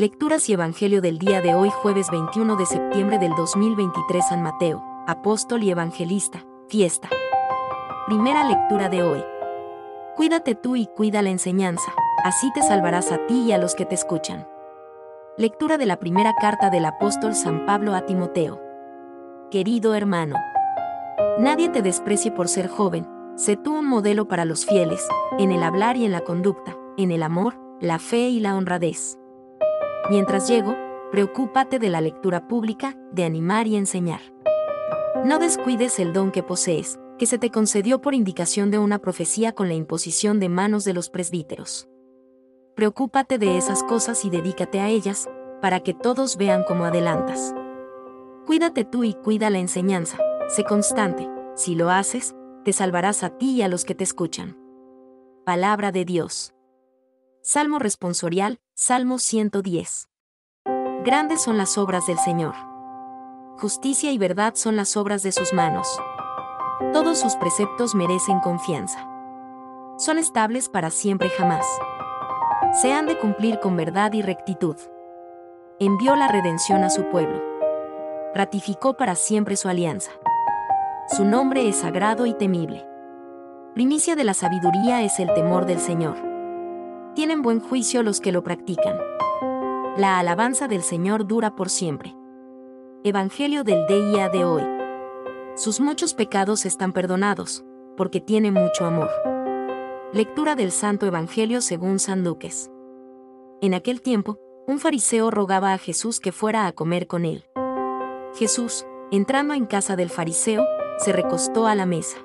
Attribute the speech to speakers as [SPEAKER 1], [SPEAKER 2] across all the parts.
[SPEAKER 1] Lecturas y Evangelio del día de hoy jueves 21 de septiembre del 2023 San Mateo, apóstol y evangelista, fiesta. Primera lectura de hoy. Cuídate tú y cuida la enseñanza, así te salvarás a ti y a los que te escuchan. Lectura de la primera carta del apóstol San Pablo a Timoteo. Querido hermano, nadie te desprecie por ser joven, sé tú un modelo para los fieles, en el hablar y en la conducta, en el amor, la fe y la honradez. Mientras llego, preocúpate de la lectura pública, de animar y enseñar. No descuides el don que posees, que se te concedió por indicación de una profecía con la imposición de manos de los presbíteros. Preocúpate de esas cosas y dedícate a ellas, para que todos vean cómo adelantas. Cuídate tú y cuida la enseñanza, sé constante, si lo haces, te salvarás a ti y a los que te escuchan. Palabra de Dios. Salmo responsorial, Salmo 110. Grandes son las obras del Señor. Justicia y verdad son las obras de sus manos. Todos sus preceptos merecen confianza. Son estables para siempre jamás. Se han de cumplir con verdad y rectitud. Envió la redención a su pueblo. Ratificó para siempre su alianza. Su nombre es sagrado y temible. Primicia de la sabiduría es el temor del Señor tienen buen juicio los que lo practican. La alabanza del Señor dura por siempre. Evangelio del día de hoy. Sus muchos pecados están perdonados, porque tiene mucho amor. Lectura del Santo Evangelio según San Lucas. En aquel tiempo, un fariseo rogaba a Jesús que fuera a comer con él. Jesús, entrando en casa del fariseo, se recostó a la mesa.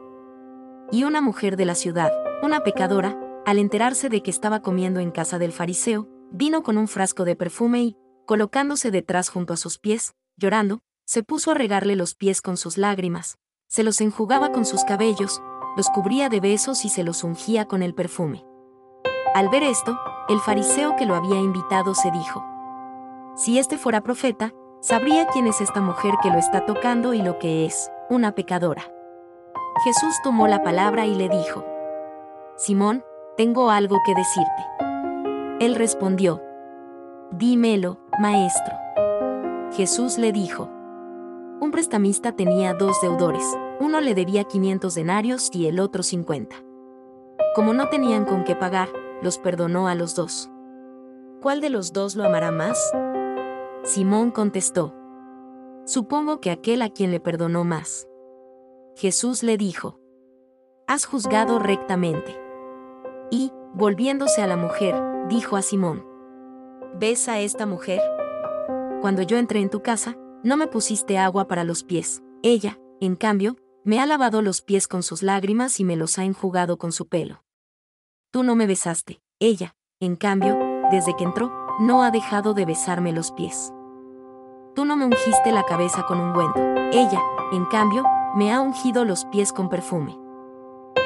[SPEAKER 1] Y una mujer de la ciudad, una pecadora, al enterarse de que estaba comiendo en casa del fariseo, vino con un frasco de perfume y, colocándose detrás junto a sus pies, llorando, se puso a regarle los pies con sus lágrimas, se los enjugaba con sus cabellos, los cubría de besos y se los ungía con el perfume. Al ver esto, el fariseo que lo había invitado se dijo, Si este fuera profeta, sabría quién es esta mujer que lo está tocando y lo que es, una pecadora. Jesús tomó la palabra y le dijo, Simón, tengo algo que decirte. Él respondió, Dímelo, maestro. Jesús le dijo, un prestamista tenía dos deudores, uno le debía 500 denarios y el otro 50. Como no tenían con qué pagar, los perdonó a los dos. ¿Cuál de los dos lo amará más? Simón contestó, Supongo que aquel a quien le perdonó más. Jesús le dijo, Has juzgado rectamente. Y, volviéndose a la mujer, dijo a Simón, ¿ves a esta mujer? Cuando yo entré en tu casa, no me pusiste agua para los pies. Ella, en cambio, me ha lavado los pies con sus lágrimas y me los ha enjugado con su pelo. Tú no me besaste. Ella, en cambio, desde que entró, no ha dejado de besarme los pies. Tú no me ungiste la cabeza con ungüento. Ella, en cambio, me ha ungido los pies con perfume.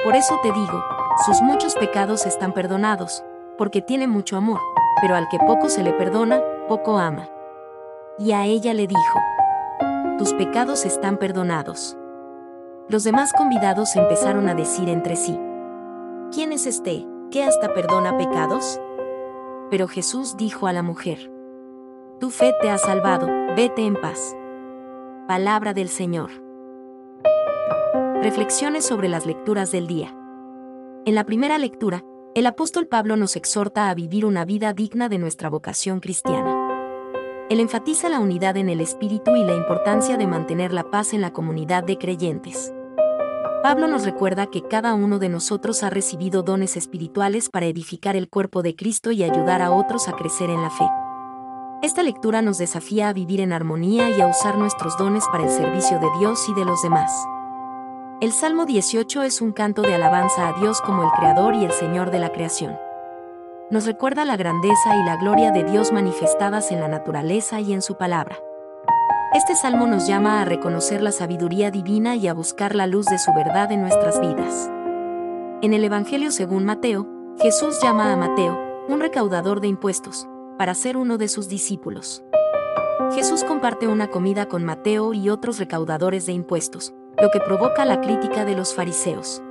[SPEAKER 1] Por eso te digo, sus muchos pecados están perdonados, porque tiene mucho amor, pero al que poco se le perdona, poco ama. Y a ella le dijo, tus pecados están perdonados. Los demás convidados empezaron a decir entre sí, ¿quién es este, que hasta perdona pecados? Pero Jesús dijo a la mujer, tu fe te ha salvado, vete en paz. Palabra del Señor. Reflexiones sobre las lecturas del día. En la primera lectura, el apóstol Pablo nos exhorta a vivir una vida digna de nuestra vocación cristiana. Él enfatiza la unidad en el espíritu y la importancia de mantener la paz en la comunidad de creyentes. Pablo nos recuerda que cada uno de nosotros ha recibido dones espirituales para edificar el cuerpo de Cristo y ayudar a otros a crecer en la fe. Esta lectura nos desafía a vivir en armonía y a usar nuestros dones para el servicio de Dios y de los demás. El Salmo 18 es un canto de alabanza a Dios como el Creador y el Señor de la creación. Nos recuerda la grandeza y la gloria de Dios manifestadas en la naturaleza y en su palabra. Este salmo nos llama a reconocer la sabiduría divina y a buscar la luz de su verdad en nuestras vidas. En el Evangelio según Mateo, Jesús llama a Mateo, un recaudador de impuestos, para ser uno de sus discípulos. Jesús comparte una comida con Mateo y otros recaudadores de impuestos, lo que provoca la crítica de los fariseos.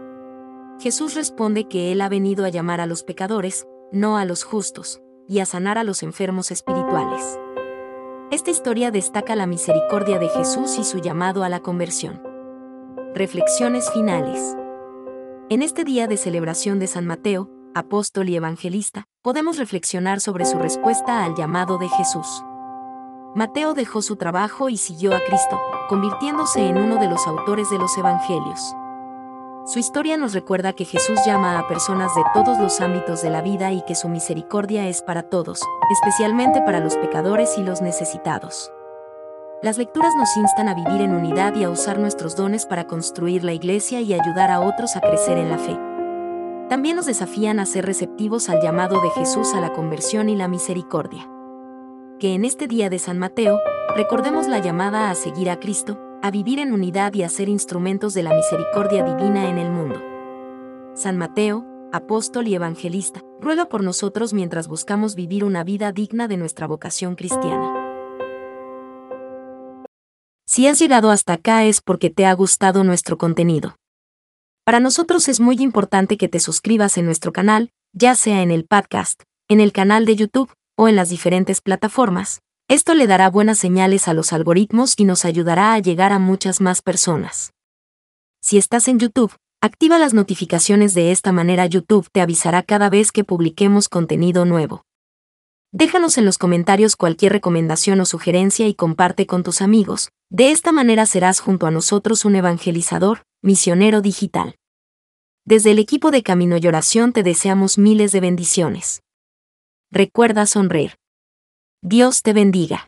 [SPEAKER 1] Jesús responde que Él ha venido a llamar a los pecadores, no a los justos, y a sanar a los enfermos espirituales. Esta historia destaca la misericordia de Jesús y su llamado a la conversión. Reflexiones finales. En este día de celebración de San Mateo, apóstol y evangelista, podemos reflexionar sobre su respuesta al llamado de Jesús. Mateo dejó su trabajo y siguió a Cristo, convirtiéndose en uno de los autores de los Evangelios. Su historia nos recuerda que Jesús llama a personas de todos los ámbitos de la vida y que su misericordia es para todos, especialmente para los pecadores y los necesitados. Las lecturas nos instan a vivir en unidad y a usar nuestros dones para construir la iglesia y ayudar a otros a crecer en la fe. También nos desafían a ser receptivos al llamado de Jesús a la conversión y la misericordia. Que en este día de San Mateo, recordemos la llamada a seguir a Cristo, a vivir en unidad y a ser instrumentos de la misericordia divina en el mundo. San Mateo, apóstol y evangelista, ruega por nosotros mientras buscamos vivir una vida digna de nuestra vocación cristiana. Si has llegado hasta acá es porque te ha gustado nuestro contenido. Para nosotros es muy importante que te suscribas en nuestro canal, ya sea en el podcast, en el canal de YouTube o en las diferentes plataformas, esto le dará buenas señales a los algoritmos y nos ayudará a llegar a muchas más personas. Si estás en YouTube, activa las notificaciones de esta manera YouTube te avisará cada vez que publiquemos contenido nuevo. Déjanos en los comentarios cualquier recomendación o sugerencia y comparte con tus amigos, de esta manera serás junto a nosotros un evangelizador, misionero digital. Desde el equipo de Camino y Oración te deseamos miles de bendiciones. Recuerda sonreír. Dios te bendiga.